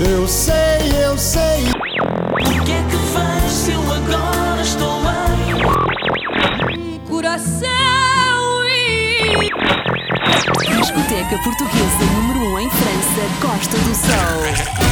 Eu sei, eu sei. O que é que faz se eu agora estou bem? Coração e. Discoteca Portuguesa número 1 um em França, Costa do Sol.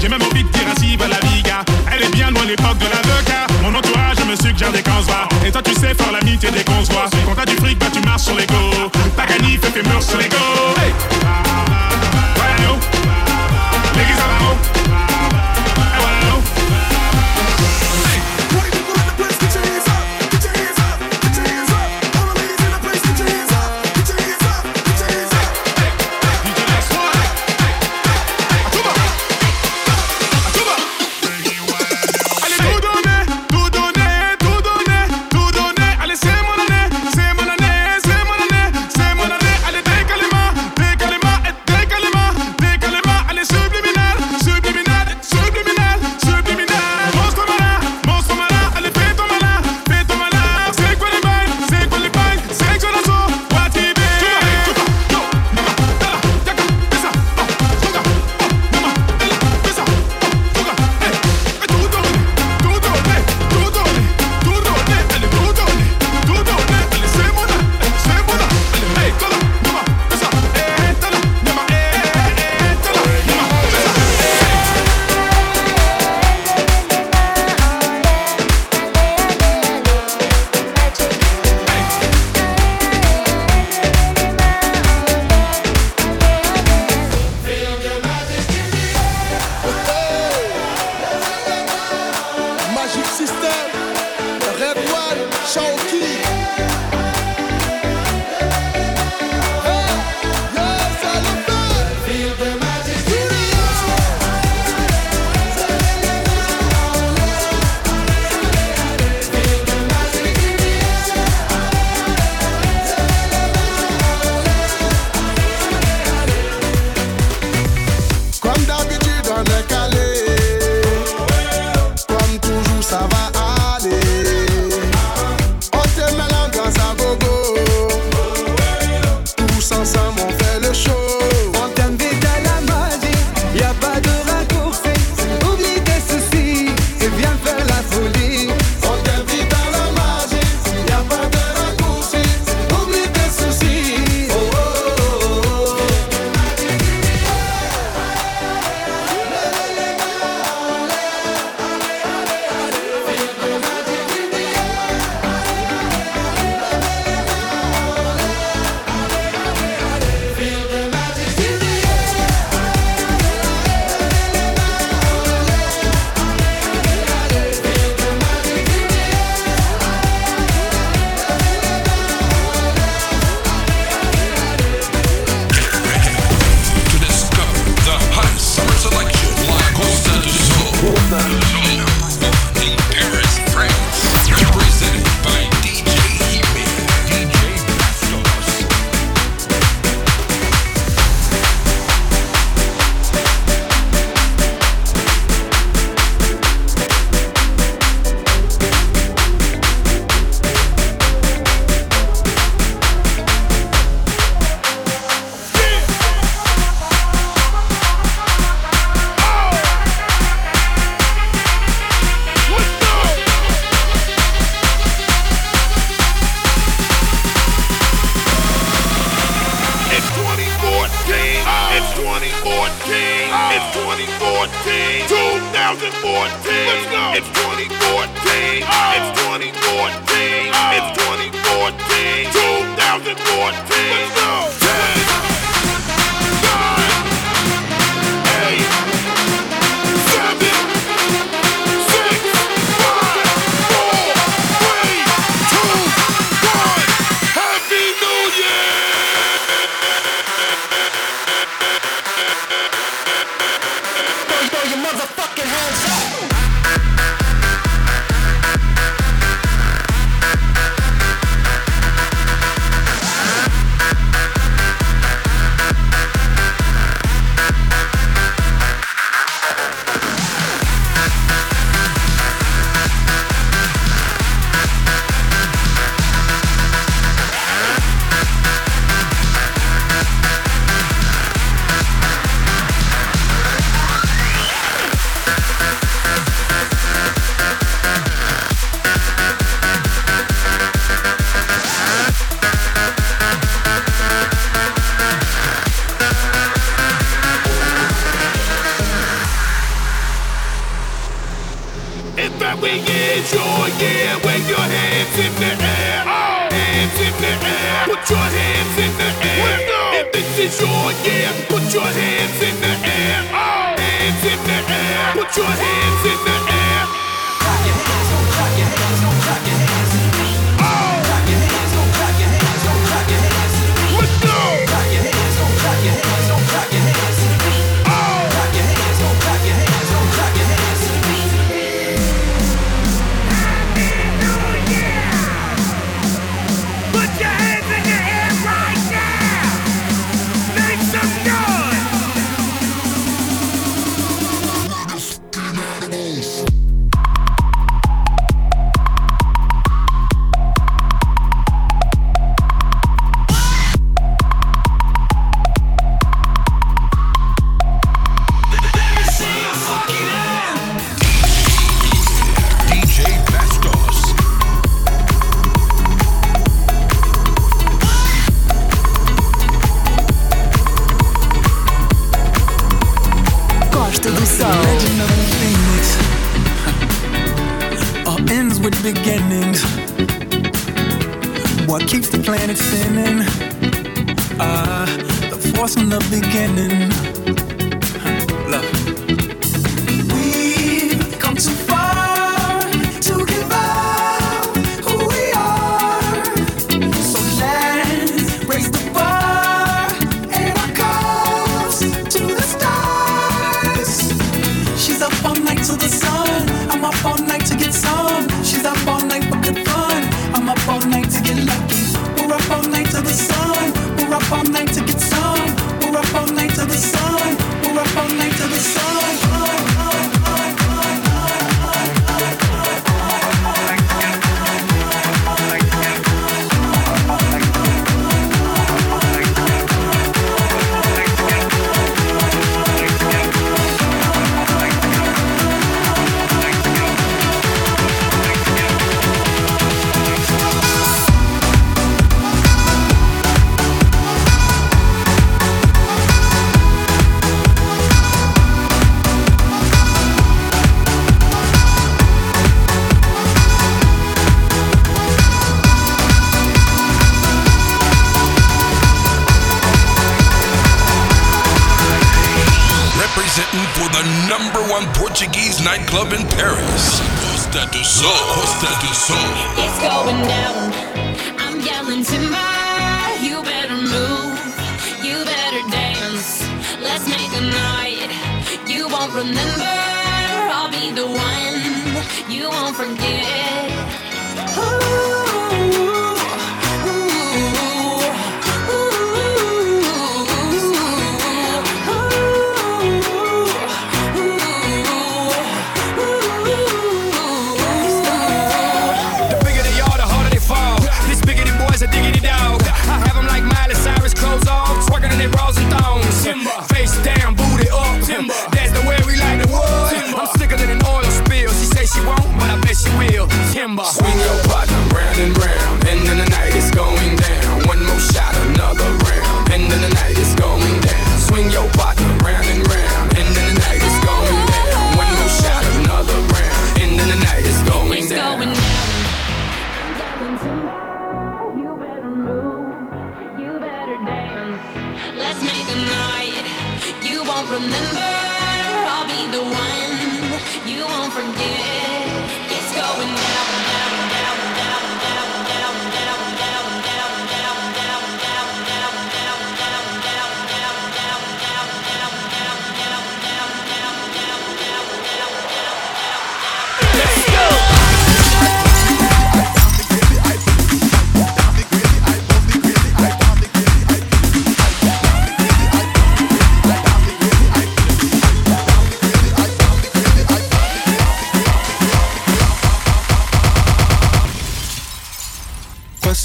J'ai même envie de dire ainsi va la viga. Elle est bien loin l'époque de l'avocat. Mon entourage me suggère des voit. Et toi, tu sais faire l'amitié des qu'on voit. Quand t'as du fric, bah tu marches sur l'ego. Ta canif fait murs sur l'ego.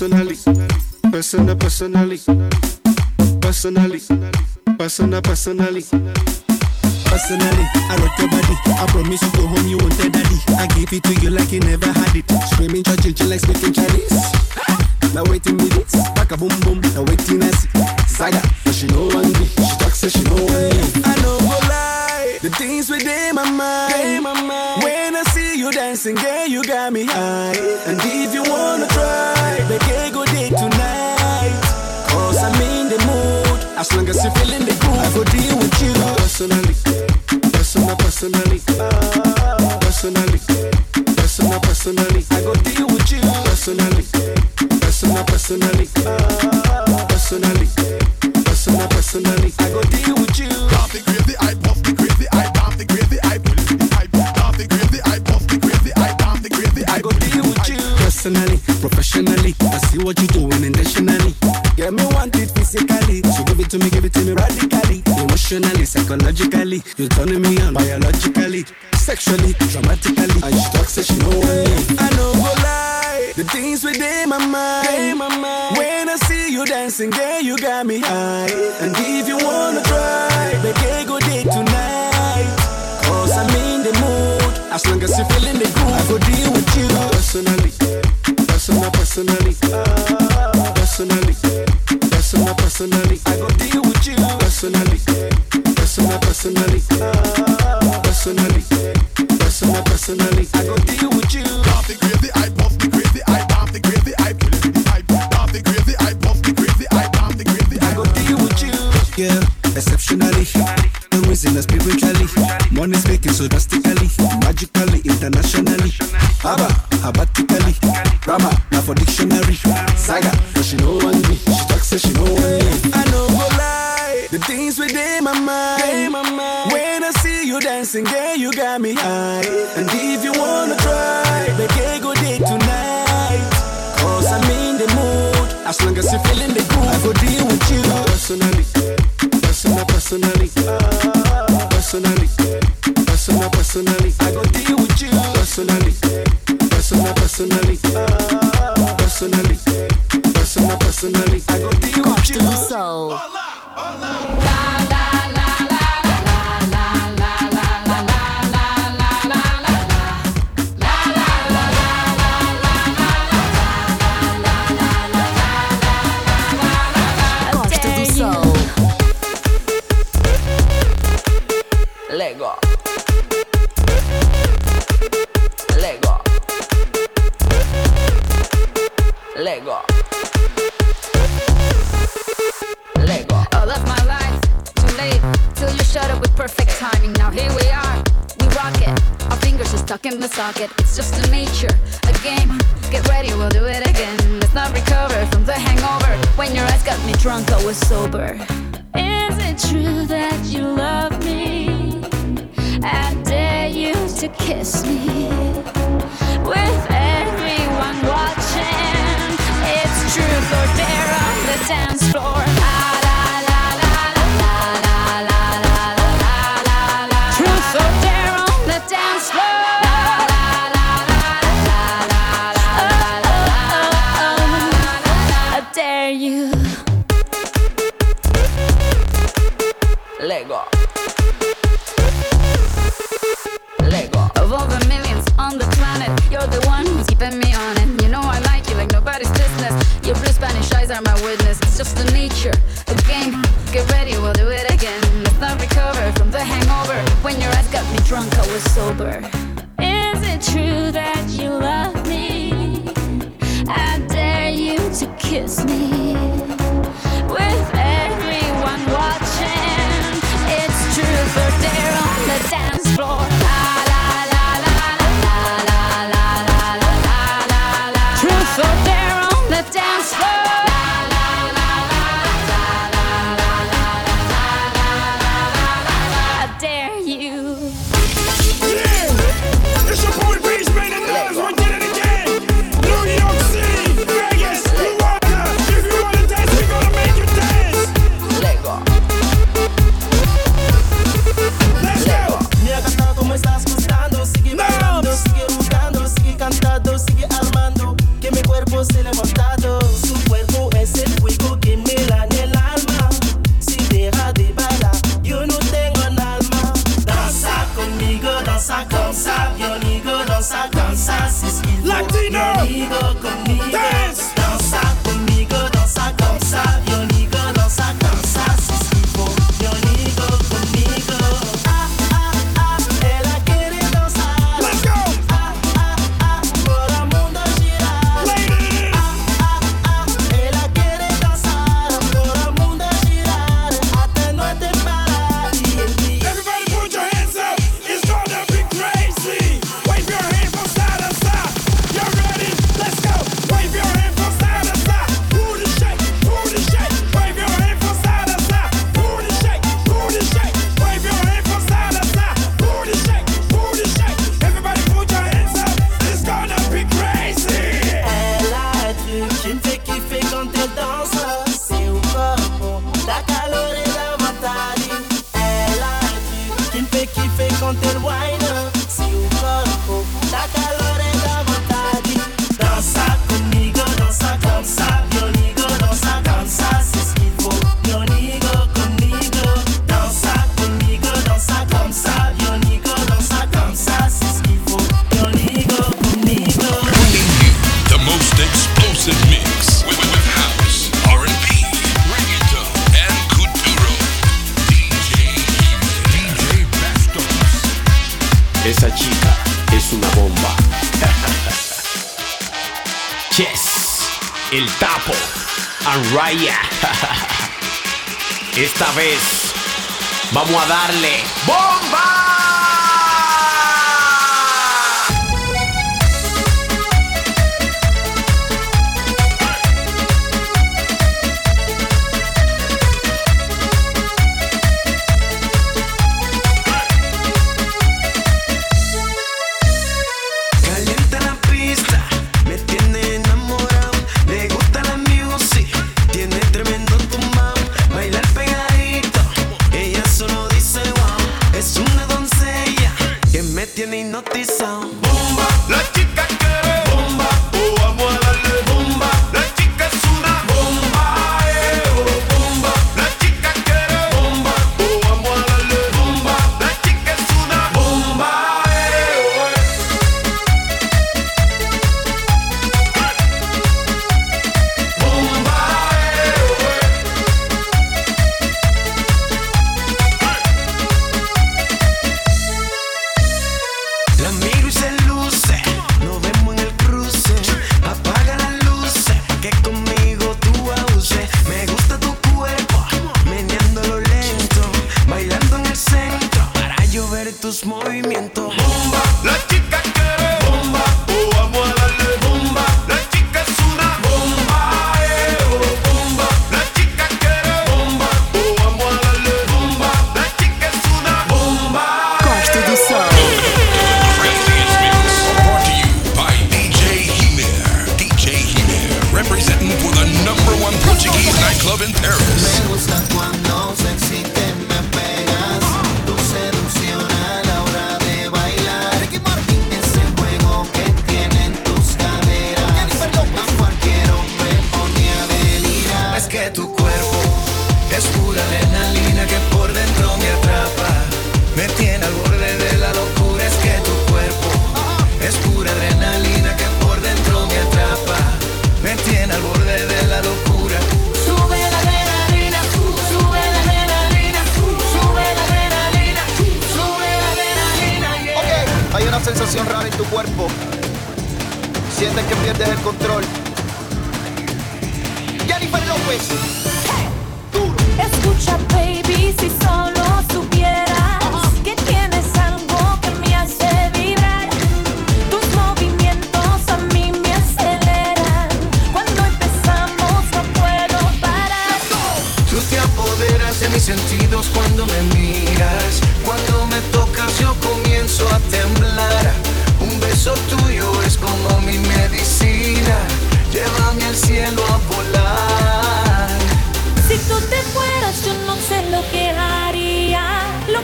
Personally, personal, personally, personally, personal, personally. Personally, I rock your body. I promise you go home, you won't tell daddy. I give it to you like you never had it. Screaming, church, like speaking Chinese. Now waiting me this, back a boom boom. Now waiting I see Saga, but she know one me. She talk say she know one me. I know go lie, the things within my mind. When I see you dancing, girl, you got me high. And if you wanna try, baby, go date tonight. Cause I'm in the mood. As long as you're feeling the groove, I go deal with you. Personally, personal, personally, personally, personal, personally. I go deal with you. Personally, personal, personally, personally, personal, personally. I go deal with you. Professionally, I see what you doing intentionally. Yeah, me want it physically, so give it to me, give it to me radically, emotionally, psychologically. You're turning me on biologically, sexually, dramatically. And she talks, say she know what I know go lie, the things within my mind. When I see you dancing, girl, you got me high. And if you wanna try, baby, go date tonight. Cause I'm in the mood. As long as you're feeling the groove, I go deal with you. Personally, personal, personally, personally, personal, personally. I go deal with you. Personally, personal, personally, personally, personal, personally. I go deal with you. pop the gravy, I puff the gravy, I pop the gravy, I pull it, I pop the gravy, I puff the gravy, I pop the gravy, I go deal with you. Yeah, exceptionally. The reason spiritually. Money speaking so drastically, magically, internationally. Haba, habatically. Grammar, now for dictionary. Saga, but she know one me. She talks, say she know one me. I know go lie. The things within my mind. When I see you dancing, girl, you got me high. And if you wanna try, baby, go date tonight. Cause I'm in the mood. As long as you feeling the groove, I go deal with you. Personally, personal, personally, personally, personal, personally. I go deal with you. Personally, personal, personally, personally, personalizar contigo. Gosto do sol. Olá, olá. Was sober. Is it true that you love me? I dare you to kiss me. Escucha, baby, si solo supieras que tienes algo que me hace vibrar. Tus movimientos a mí me aceleran. Cuando empezamos no puedo parar. Tú te apoderas de mis sentidos cuando me miras. Cuando me tocas yo comienzo a temblar. Un beso tuyo es como mi medicina. Llévame al cielo,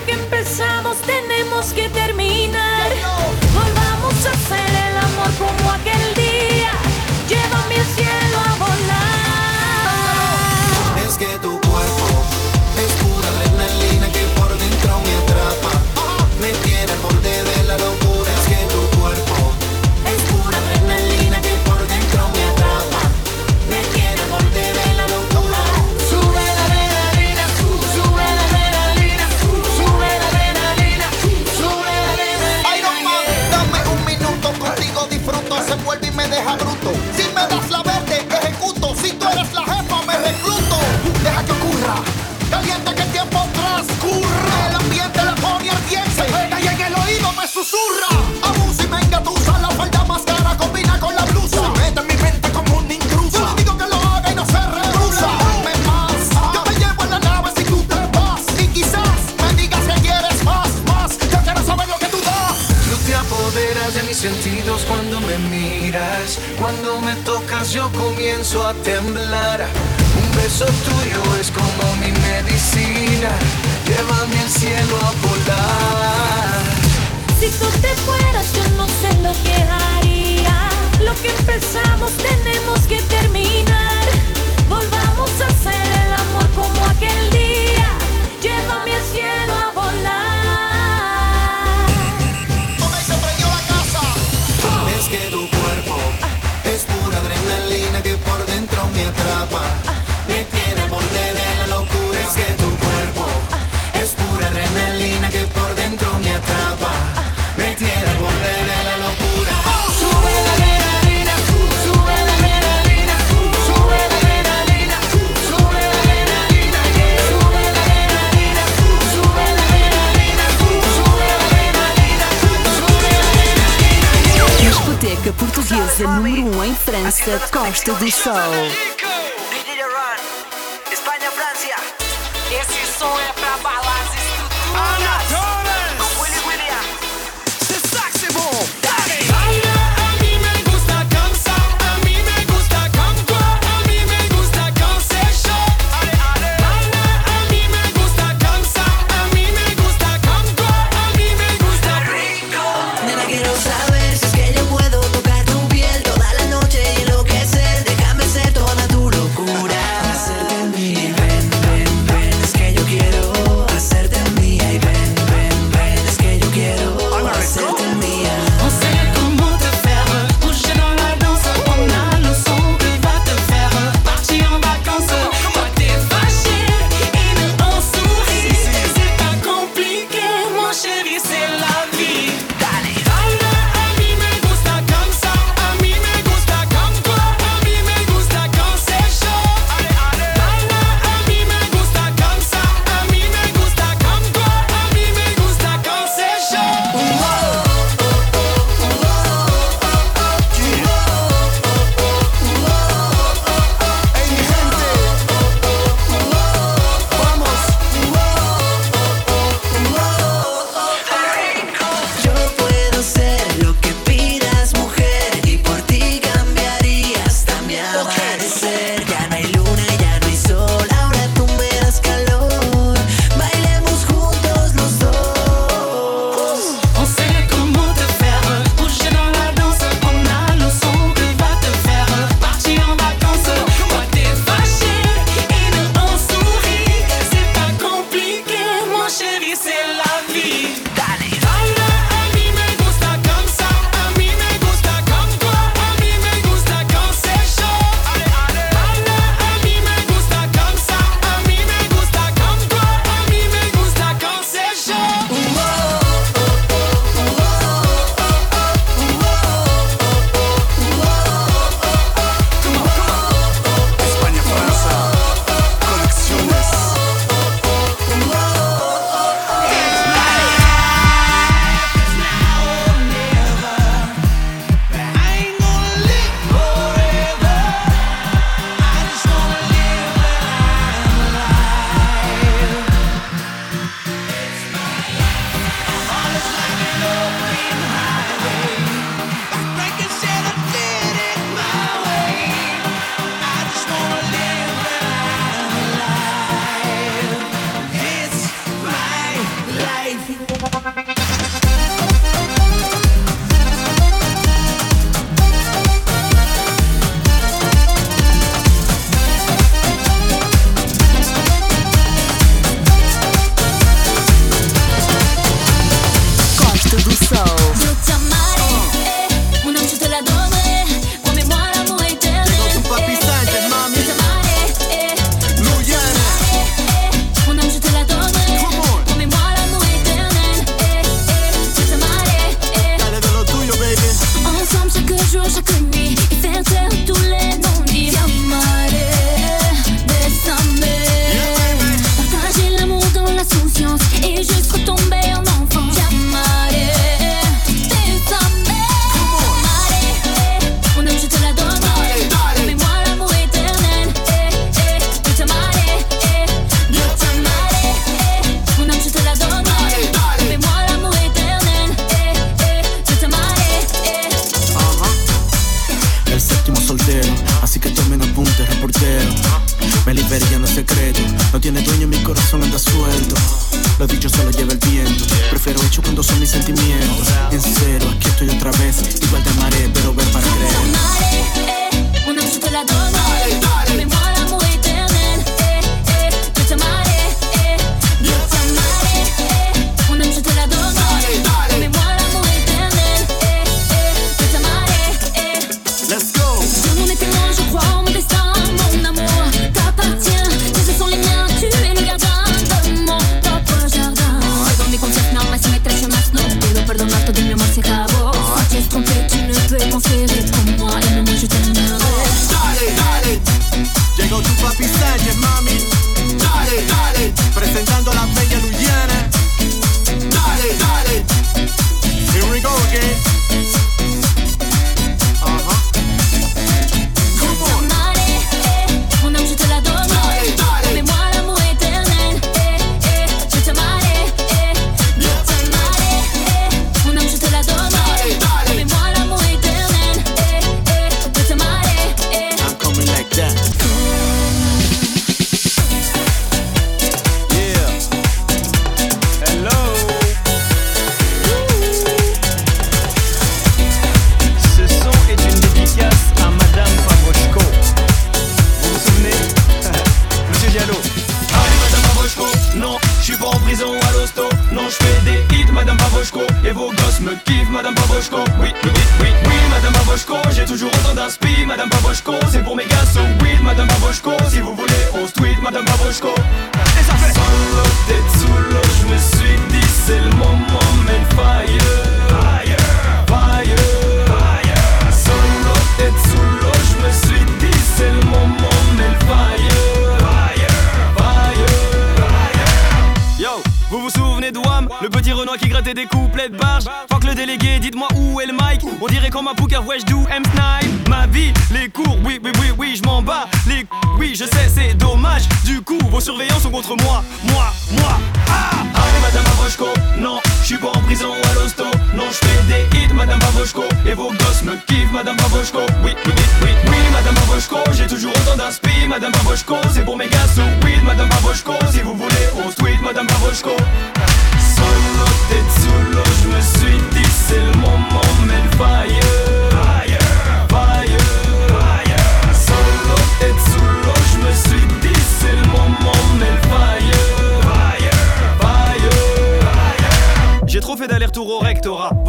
que empezamos tenemos que terminar. a temblar. Un beso tuyo es como mi medicina, llévame al cielo a volar. Si tú te fueras, yo no sé lo que haría. Lo que empezamos tenemos que terminar. França, Costa do Sol. Espanha, França. Esse som é pra.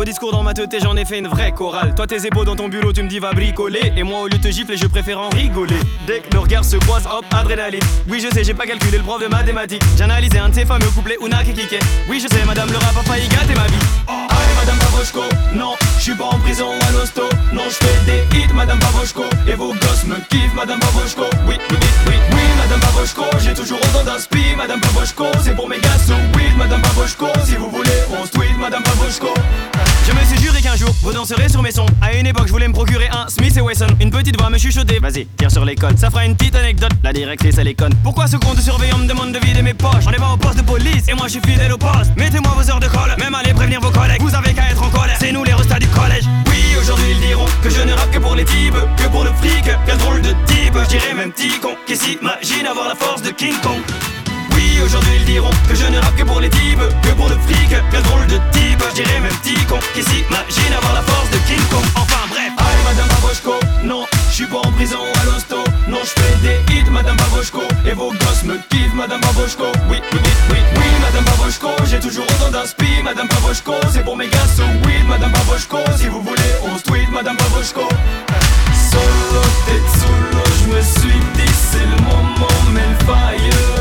Discours dans ma et j'en ai fait une vraie chorale. Toi, tes épaules dans ton bureau, tu me dis va bricoler. Et moi, au lieu de te gifler, je préfère en rigoler. Dès que nos regards se croisent, hop, adrénaline. Oui, je sais, j'ai pas calculé le prof de mathématiques. J'ai analysé un de ces fameux couplets Una qui kickait. Oui, je sais, madame, le rap a failli gâter ma vie. Allez Madame Pavoshko, non, je suis pas en prison à l'hosto Non, je fais des hits Madame Pavoshko Et vos gosses me kiffent Madame Pavoshko Oui, oui, oui, oui, Madame Pavoshko J'ai toujours autant d'inspi Madame Pavoshko C'est pour mes gars so weed Madame Pavoshko Si vous voulez on se tweet Madame Pavoshko Je me suis juré qu'un jour, vous danserez sur mes sons. À une époque, je voulais me procurer un Smith et Wesson. Une petite voix me chuchoter. Vas-y, tire sur les. Ça fera une petite anecdote. La directrice, elle est. Pourquoi ce compte de surveillant me demande de vider mes poches? On est pas au poste de police et moi je suis fidèle au poste. Mettez-moi vos heures de colle. Même allez prévenir vos collègues. Vous avez qu'à être en colère. C'est nous les restats du collège. Oui, aujourd'hui ils diront que je ne rappe que pour les types, que pour le fric. Quel drôle de type, je dirais même petit con qui s'imagine avoir la force de King Kong? Aujourd'hui ils diront que je ne rappe que pour les types, que pour le fric. Quel drôle de type, je dirais même petit con qui s'imagine avoir la force de King Kong. Enfin bref, allez Madame Pavoshko, non, je suis pas en prison à l'hosto. Non, je fais des hits Madame Pavoshko et vos gosses me kiffent Madame Pavoshko. Oui, oui, oui, oui, Madame Pavoshko, j'ai toujours autant d'inspi Madame Pavoshko, c'est pour mes gars so weed Madame Pavoshko, si vous voulez on se tweet Madame Pavoshko. Solo tête l'eau, je me suis dit c'est le moment mais le. Fire,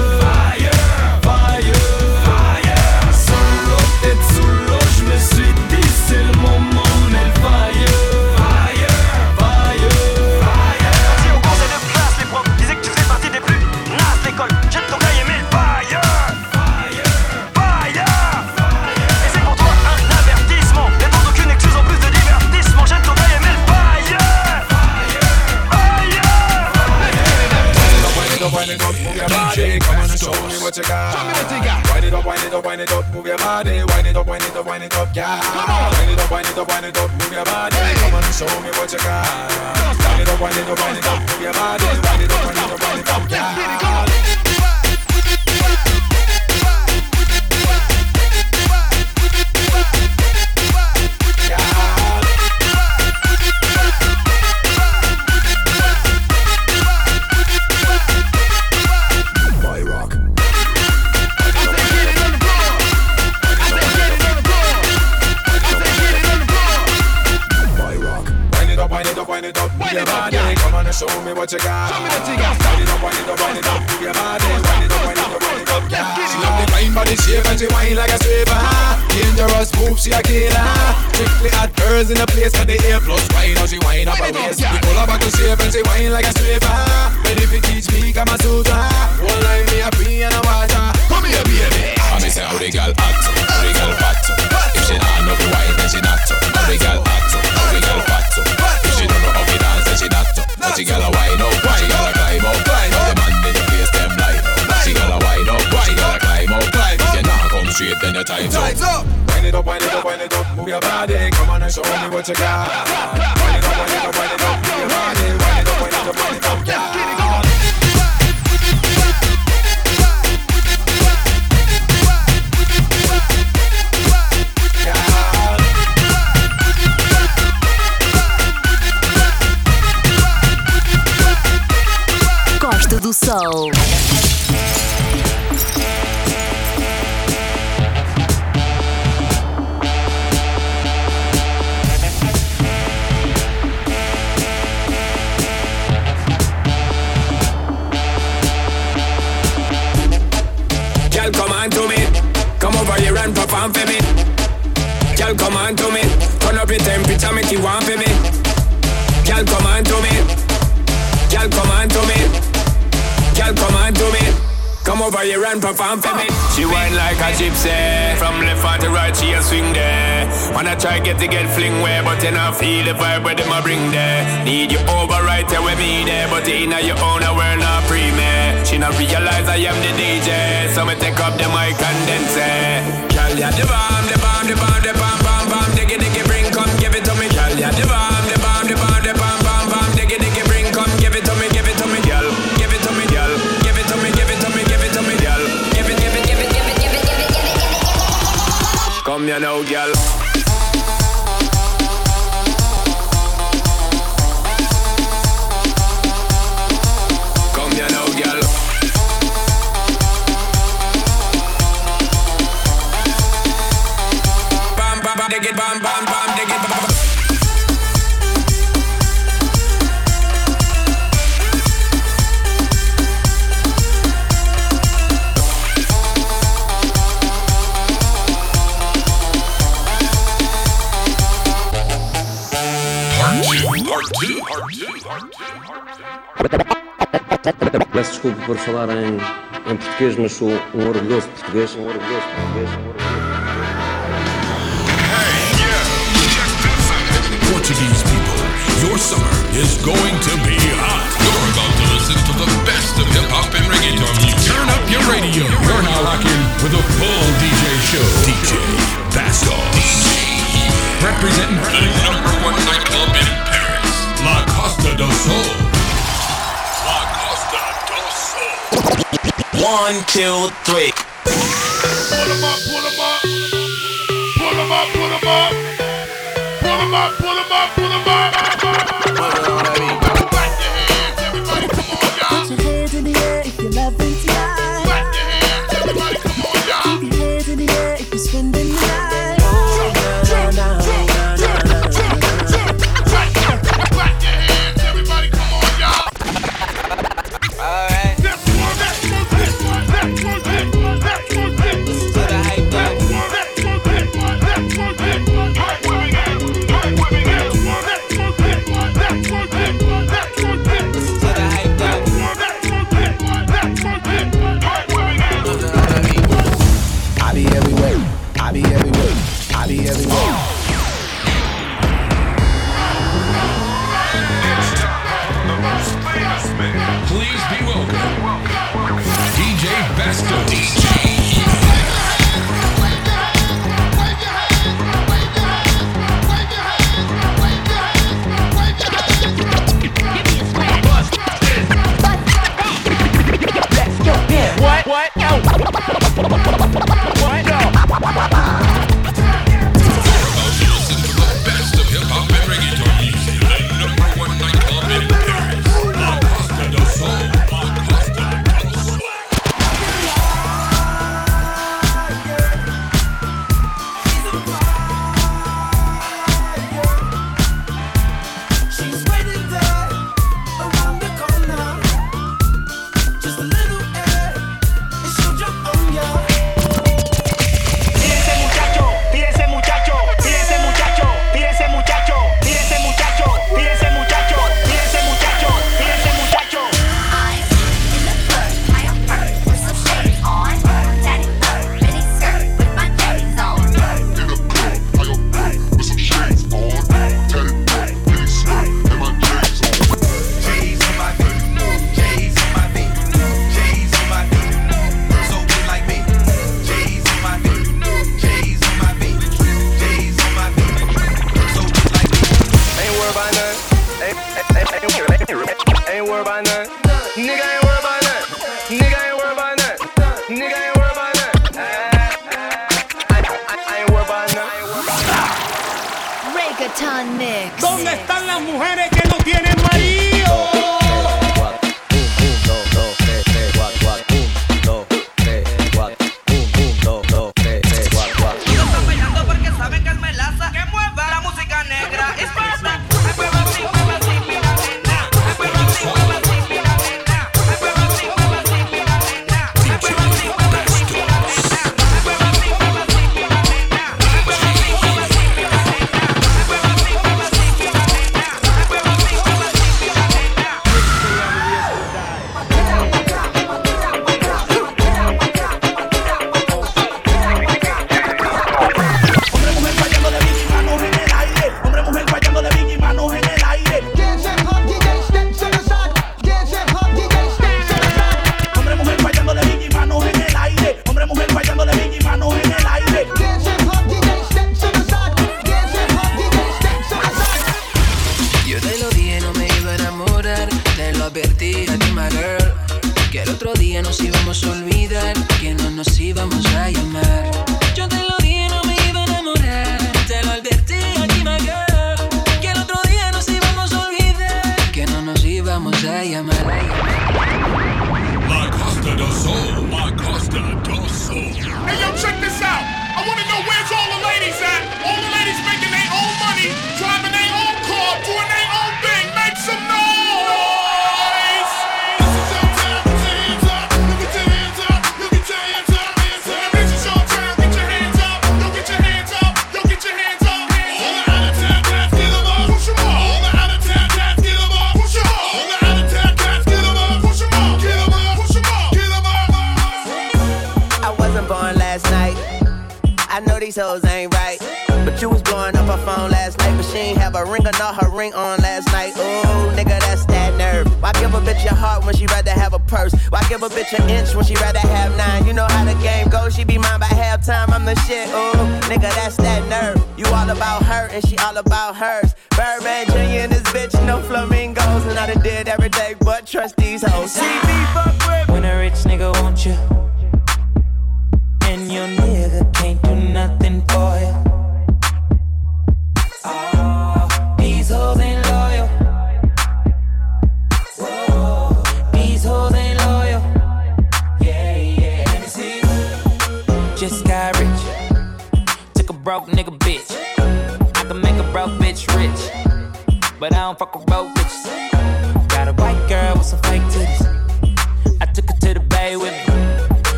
me suis dit c'est le moment mais le fire. Fire, fire, fire. Si au conseil de classe, les profs disaient que tu fais partie des plus nazes l'école. Jette ton cahier, mais fire! Fire! Fire! Et c'est pour toi un avertissement. Pour aucune excuse en plus de divertissement. Jette ton fire! Body. Come on and show me what you got. Show me what you got. Wind it up, wind it up, wind it up, move your body. Wind it up, wind it up, wind it up, yeah. Come on. Wind it up, wind it up, wind it up, move your body. Come on show me what you got. Wind it up, wind it up, wind it up, move your body. Wind it up, wind it up, wind it up, yeah. you know, girl. por falar em, em português, mas sou um orgulhoso português. Um orgulhoso português. Um orgulhoso português. Portuguese people, your summer is going to be hot. You're about to listen to the best of hip hop and reggaeton music. Turn up your radio. You're now rocking with a full DJ show. DJ Bastos. Representing the number one nightclub in Paris, La Costa do Sol. One, two, three. Pull them up, pull them up. Pull them up, pull them up. Pull them up, pull them up, pull em up.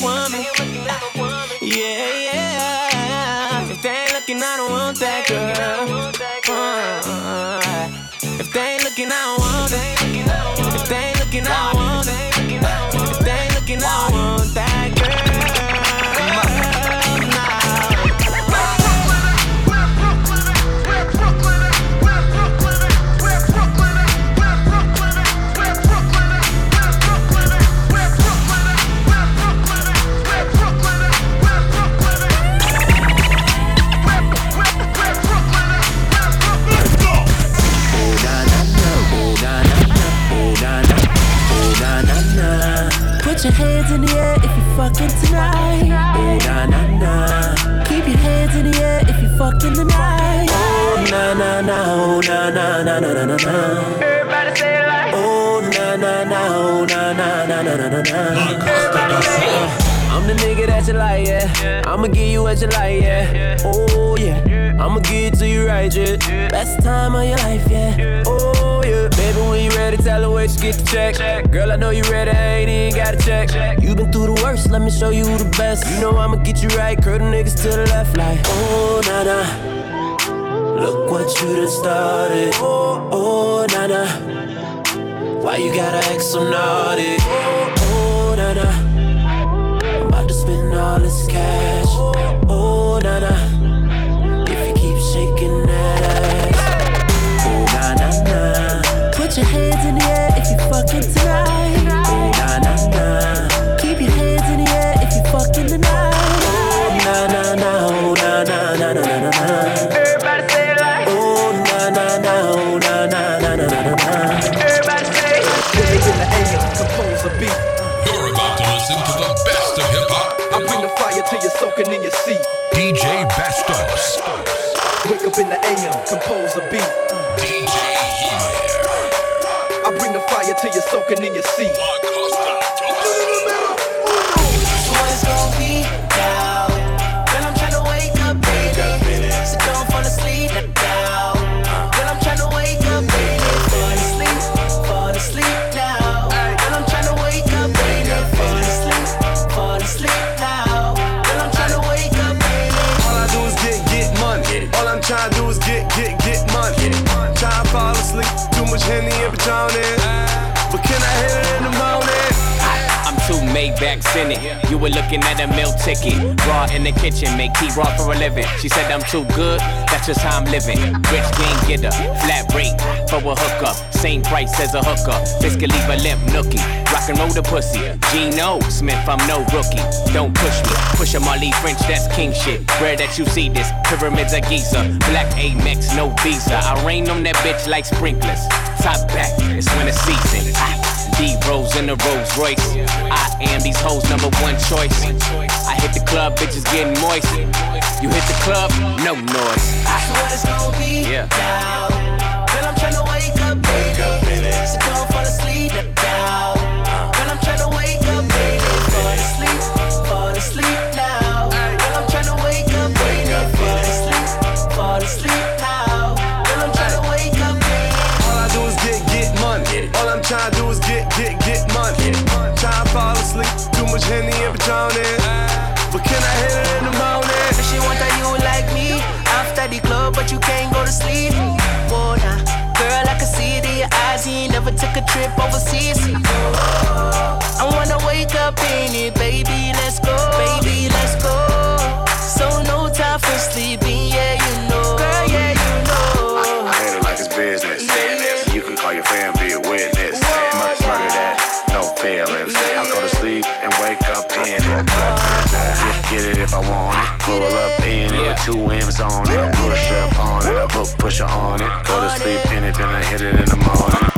Woman. Oh Nah, nah, nah. Keep your hands in the air if you fucking tonight. Oh, nah, nah, nah, oh, nah, nah, nah, nah, nah, nah. Everybody say it like. Oh, nah, nah, nah, oh, nah, nah, nah, nah, nah, nah. Everybody say it. I'm the nigga that you like, yeah. I'ma give you what you like, yeah. Oh, yeah. I'ma give it to you right, yeah. Best time of your life, yeah. Oh, baby, when you ready, tell her where you get the check. Girl, I know you ready, I ain't even got to check. You been through the worst, let me show you the best. You know I'ma get you right, curl the niggas to the left, like oh na na. Look what you done started. Oh, oh, na na. Why you gotta act so naughty? Oh, oh, na na. I'm about to spend all this cash. Oh, till in your seat. DJ Bastos. Wake up in the AM, compose a beat. DJ. I bring the fire till you're soaking in your seat. Henny and Patron Maybachs in it. You were looking at a meal ticket. Raw in the kitchen, make tea raw for a living. She said I'm too good, that's just how I'm living. Rich game getter, flat rate for a hookup. Same price as a hooker. Biscuit leave a limp nookie. Rock and roll the pussy. Gino Smith, I'm no rookie. Don't push me. Push a Marley French, that's king shit. Rare that you see this. Pyramids of Giza. Black Amex, no visa. I rain on that bitch like sprinklers. Top back, it's winter season. Ah. D Rose in the Rolls Royce. I am these hoes' number one choice. I hit the club, bitches getting moist. You hit the club, no noise. So what it's gonna be Yeah. now. Girl, I'm tryna wake up, baby. So don't fall asleep now. Uh. Girl, I'm tryna wake up, baby. Fall asleep, fall asleep To fall asleep, too much Henny and Patron. But can I hit it in the morning? So she want a you like me after the club, but you can't go to sleep. Whoa, nah. Girl, I can see it in your eyes. You ain't never took a trip overseas. I wanna wake up in it, baby. Let's go, two M's on it. Push up on it, I put pusher on it. Go to sleep in it, then I hit it in the morning.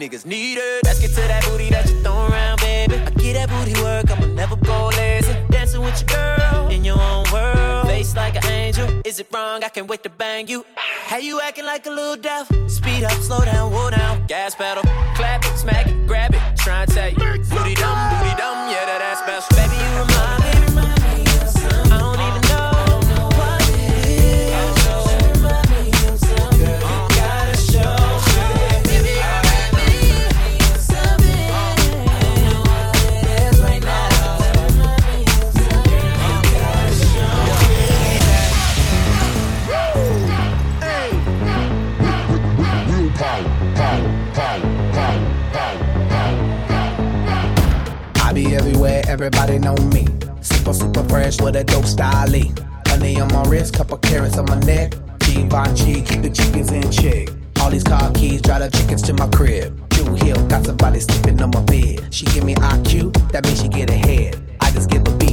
Niggas need it. Let's get to that booty that you throw around, baby. I get that booty work, I'ma never go lazy. Dancing with your girl in your own world. Face like an angel. Is it wrong? I can't wait to bang you. How you acting like a little deaf? Speed up, slow down, whoa down. Gas pedal, everybody know me. Super, super fresh with a dope style. Honey on my wrist, couple carats on my neck. Givenchy, keep the chickens in check. All these car keys, drive the chickens to my crib. Drew Hill, got somebody sleeping on my bed. She give me IQ, that means she get ahead. I just give a beats,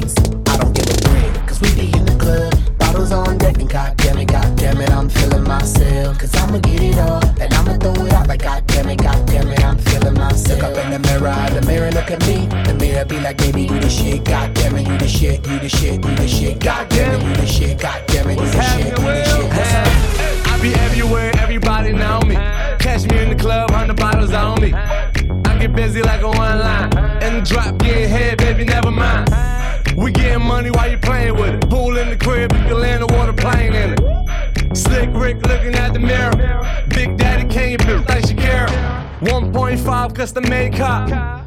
mirror, the mirror look at me. The mirror be like, baby, you the shit, goddamn it, you the shit, you the shit, you the shit, goddamn it, you the shit, goddamn it, you the shit, you the shit. I be everywhere, everybody know me. Catch me in the club, hundred bottles on me. I get busy like a one line. And the drop, getting head, baby, never mind. We getting money while you playing with it. Pool in the crib, you can land a water plane in it. Slick Rick looking at the mirror. Big Daddy Kane, bitch like Shakira. 1.5 custom made cop.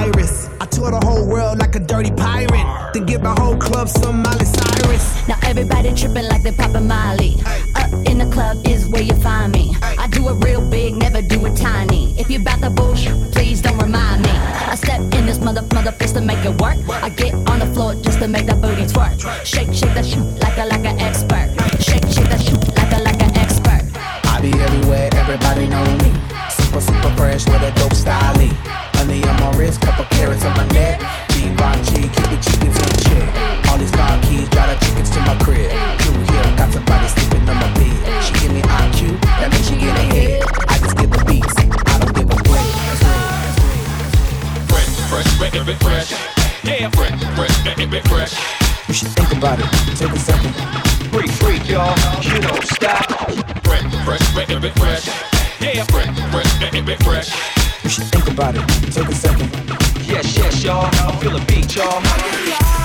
iris. I tour the whole world like a dirty pirate. Then give the whole club some Miley Cyrus. Now everybody tripping like they poppin' Molly. Up in the club is where you find me. I do it real big, never do it tiny. If you bout the bullshit, please don't remind me. I step in this mother mother fist to make it work. I get on the floor just to make that booty twerk. Shake, shake that shit like a like an expert. Shake, shake that shit like a like an expert. I be everywhere, everybody know me super, super fresh with a dope style. Honey on my wrist, couple carats on my neck. G by G, keep the chickens in check. All these car keys, drive the chickens to my crib. Crew here, got somebody sleeping on my bed. She give me IQ, that means she get ahead. I just give the beats, I don't give a break. Fresh, fresh, make it fresh. Yeah, fresh, fresh, make bit fresh. You should think about it, take a second. Freak, freak, y'all, you don't stop. Fresh, fresh, make fresh. Yeah, fresh, fresh, it, it, fresh. You should think about it. Take a second. Yes, yes, y'all. I feel a beat, y'all.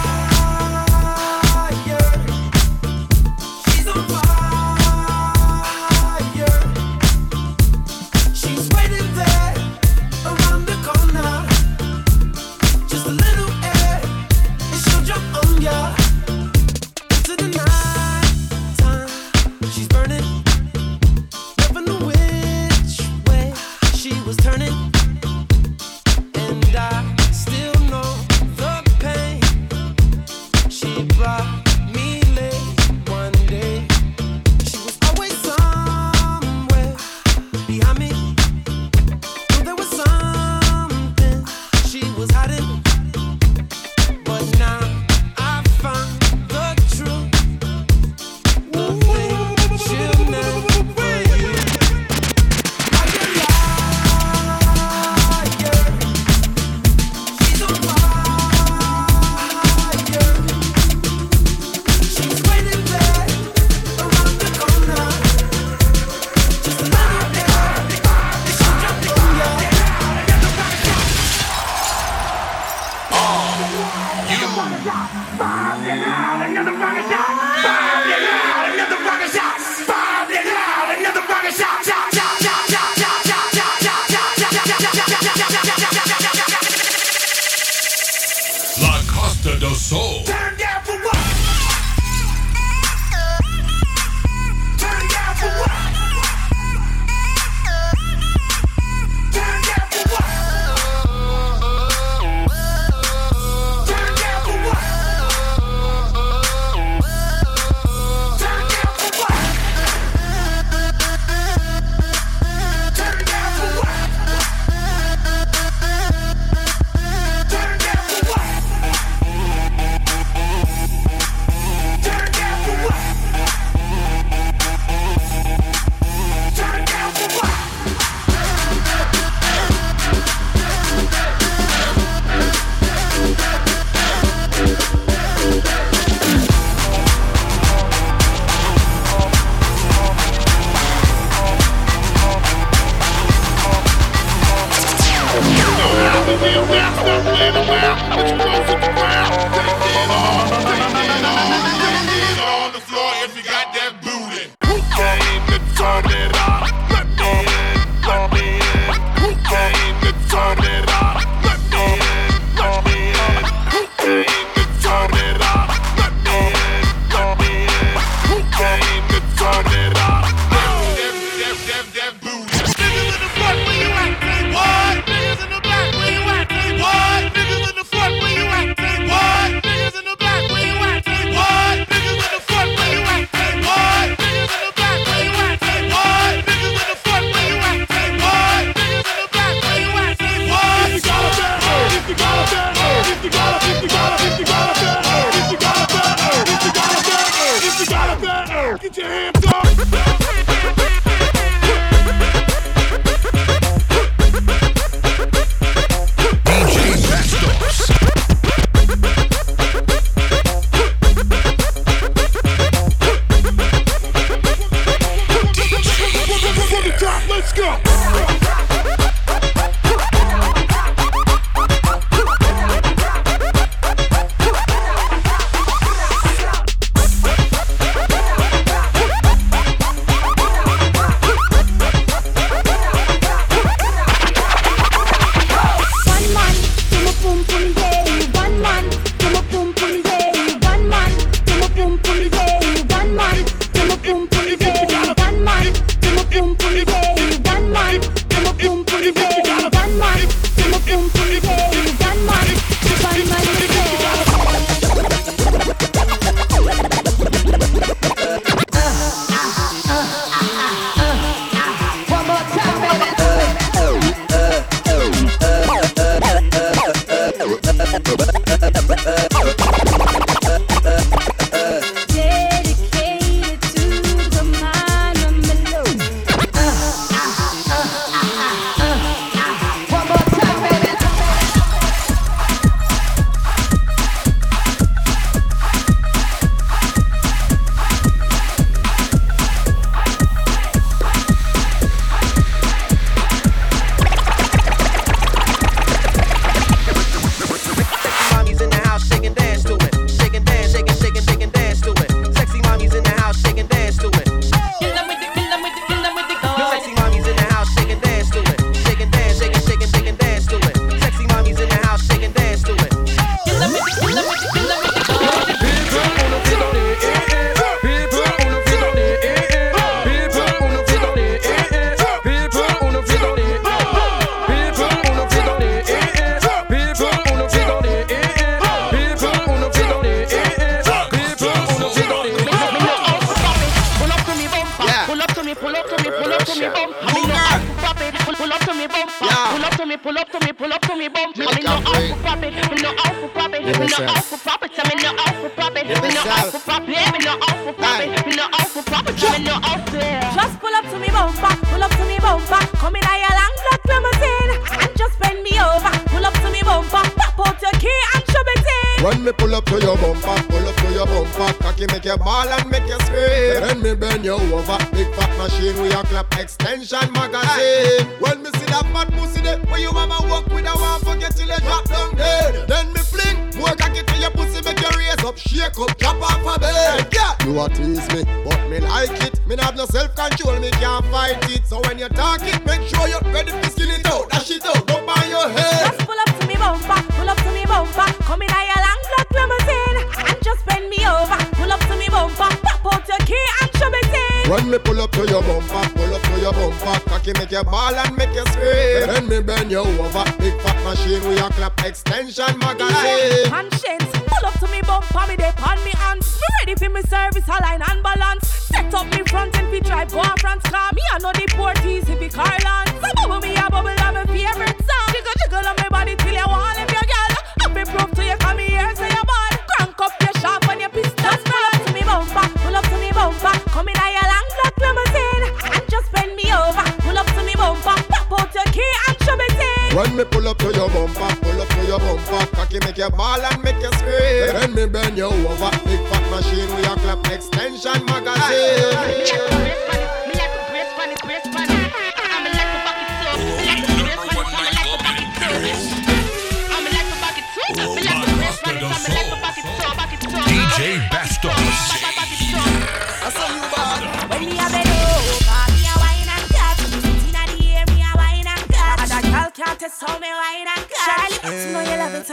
service align and balance. Set up the front and we drive go front. France car. Me I know the porties if we car carland. So bubble me a bubble on my favorite song. Jiggle jiggle on my body till you want if your girl. I be proof to you come here say you're bad. Crank up your shop when your pistols pull up to me bumper. Pull up to me bumper. Come in a long black limousine and just bend me over. Pull up to me bumper. Pop out your key and show me thing. When me pull up to your bumper, pull up to your bumper cocky, make you ball and make you scream. Then me bend you over, big fat machine, we your clap extension magazine.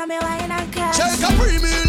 Jamaica, me wine and cash. a premium.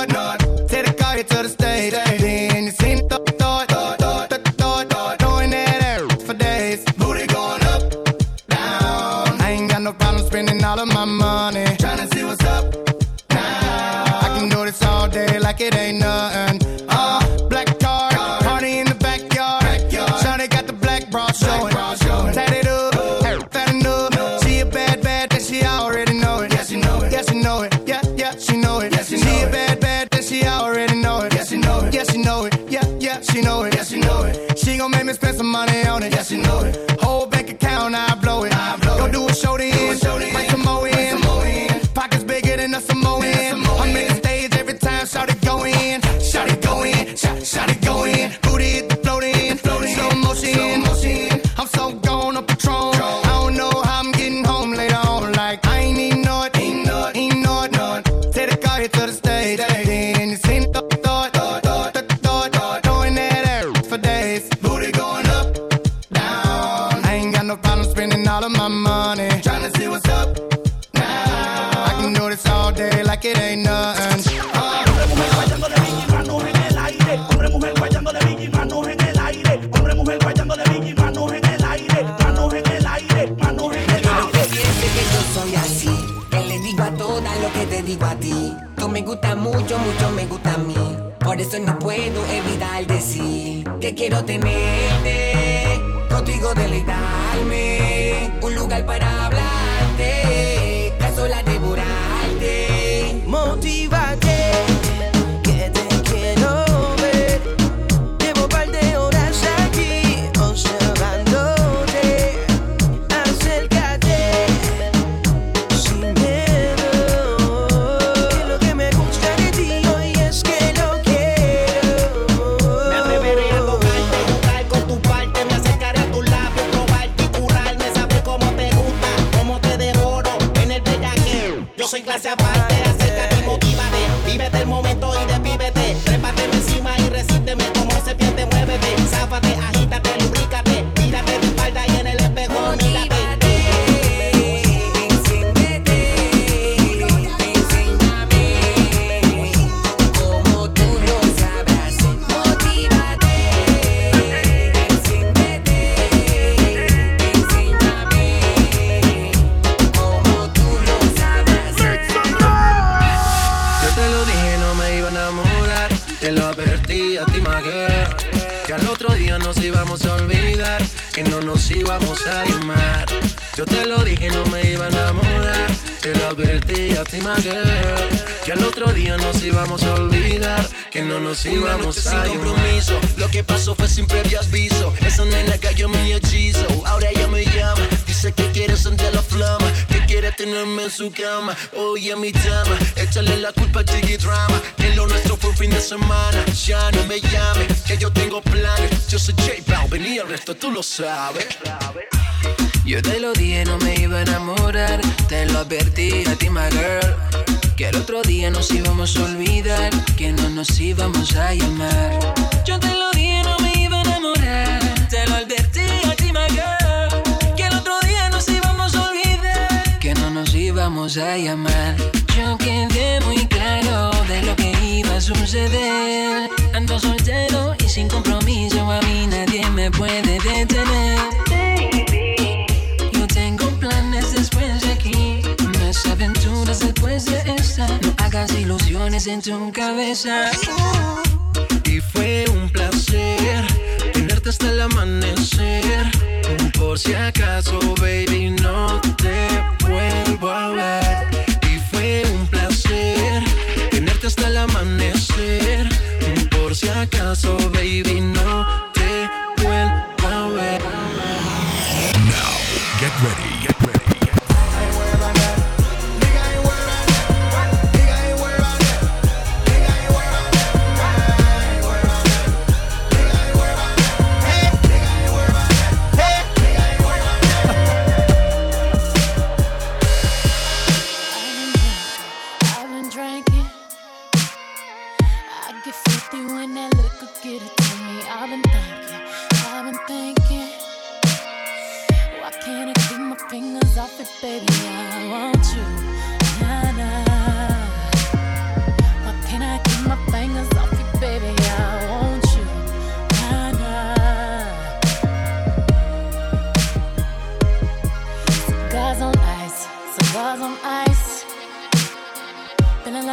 Take the car here to the stage. Advertí a ti, my girl. Que al otro día nos íbamos a olvidar. Que no nos íbamos Una noche a sin compromiso, lo que pasó fue sin previo aviso. Esa nena cayó mi hechizo, ahora ella me llama. Dice que quiere sentir la flama, que quiere tenerme en su cama. Oye, mi dama, échale la culpa a Jiggy Drama. Que lo nuestro fue un fin de semana. Ya no me llame, que yo tengo planes. Yo soy J Balvin y el resto tú lo sabes. Yo te lo dije, no me iba a enamorar. Te lo advertí a ti, my girl. Que el otro día nos íbamos a olvidar. Que no nos íbamos a llamar. Yo te lo dije, no me iba a enamorar. Te lo advertí a ti, my girl. Que el otro día nos íbamos a olvidar. Que no nos íbamos a llamar. Yo quedé muy claro de lo que iba a suceder. Ando soltero y sin compromiso. A mí nadie me puede detener. Más aventuras después de esta. No hagas ilusiones en tu cabeza. Y fue un placer tenerte hasta el amanecer. Por si acaso, baby, no te vuelvo a ver. Y fue un placer tenerte hasta el amanecer. Por si acaso, baby, no te vuelvo a ver. Now, get ready, get ready. Get filthy when that liquor get it to me. I've been thinking, I've been thinking. Why can't I keep my fingers off it, baby? I want you.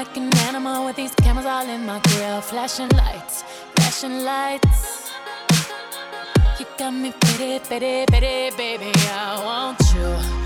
Like an animal with these cameras all in my grill. Flashing lights, flashing lights. You got me pity, pity, pity, baby. I want you.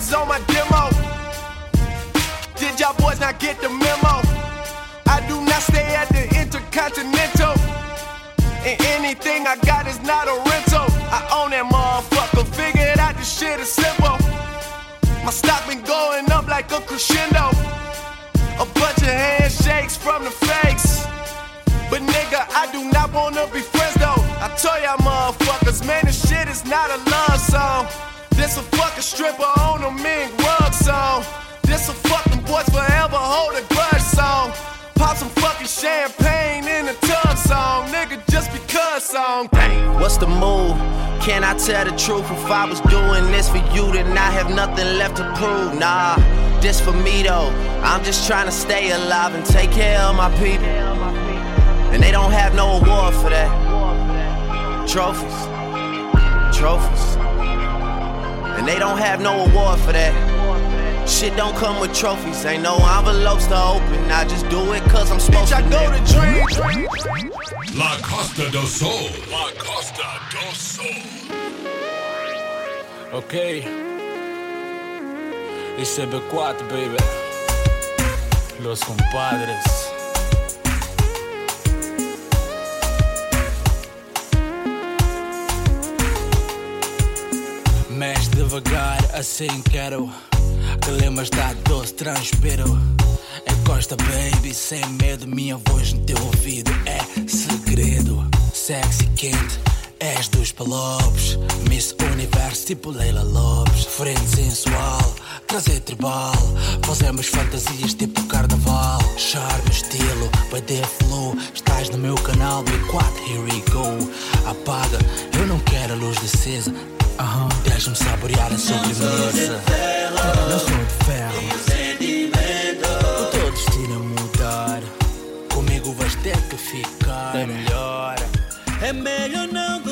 Records on my demo. Did y'all boys not get the memo? I do not stay at the Intercontinental. And anything I got is not a rental. I own that motherfucker. Figured out this shit is simple. My stock been going up like a crescendo. A bunch of handshakes from the fakes. But nigga, I do not wanna be friends though. I tell y'all motherfuckers, man, this shit is not a love song. This a fucking stripper on a mink rug song. This a fucking boys forever hold a grudge song. Pop some fucking champagne in the tub song, nigga, just because song. Dang, what's the move? Can I tell the truth? If I was doing this for you, then I have nothing left to prove. Nah, this for me though. I'm just trying to stay alive and take care of my people. And they don't have no award for that. Trophies, trophies. And they don't have no award for that. Shit don't come with trophies, ain't no envelopes to open. I just do it cause I'm supposed to. go to dream. La Costa del Sol. La Costa del Sol. Ok. It's CB4, baby. Los compadres. Devagar, assim quero. Que lembras da doce, transpiro. Encosta, baby, sem medo. Minha voz no teu ouvido é segredo. Sexy quente, és dos palopes. Miss Universo, tipo Leila Lopes. Frente sensual, trazer tribal. Fazemos fantasias tipo carnaval. Charme, estilo, ter flow. Estás no meu canal, B4, here we go. Apaga, eu não quero a luz acesa. Aham, deixa-me saborear a sobremesa. Não sou de ferro. O teu destino é mudar. Comigo vais ter que ficar. É melhor. É melhor não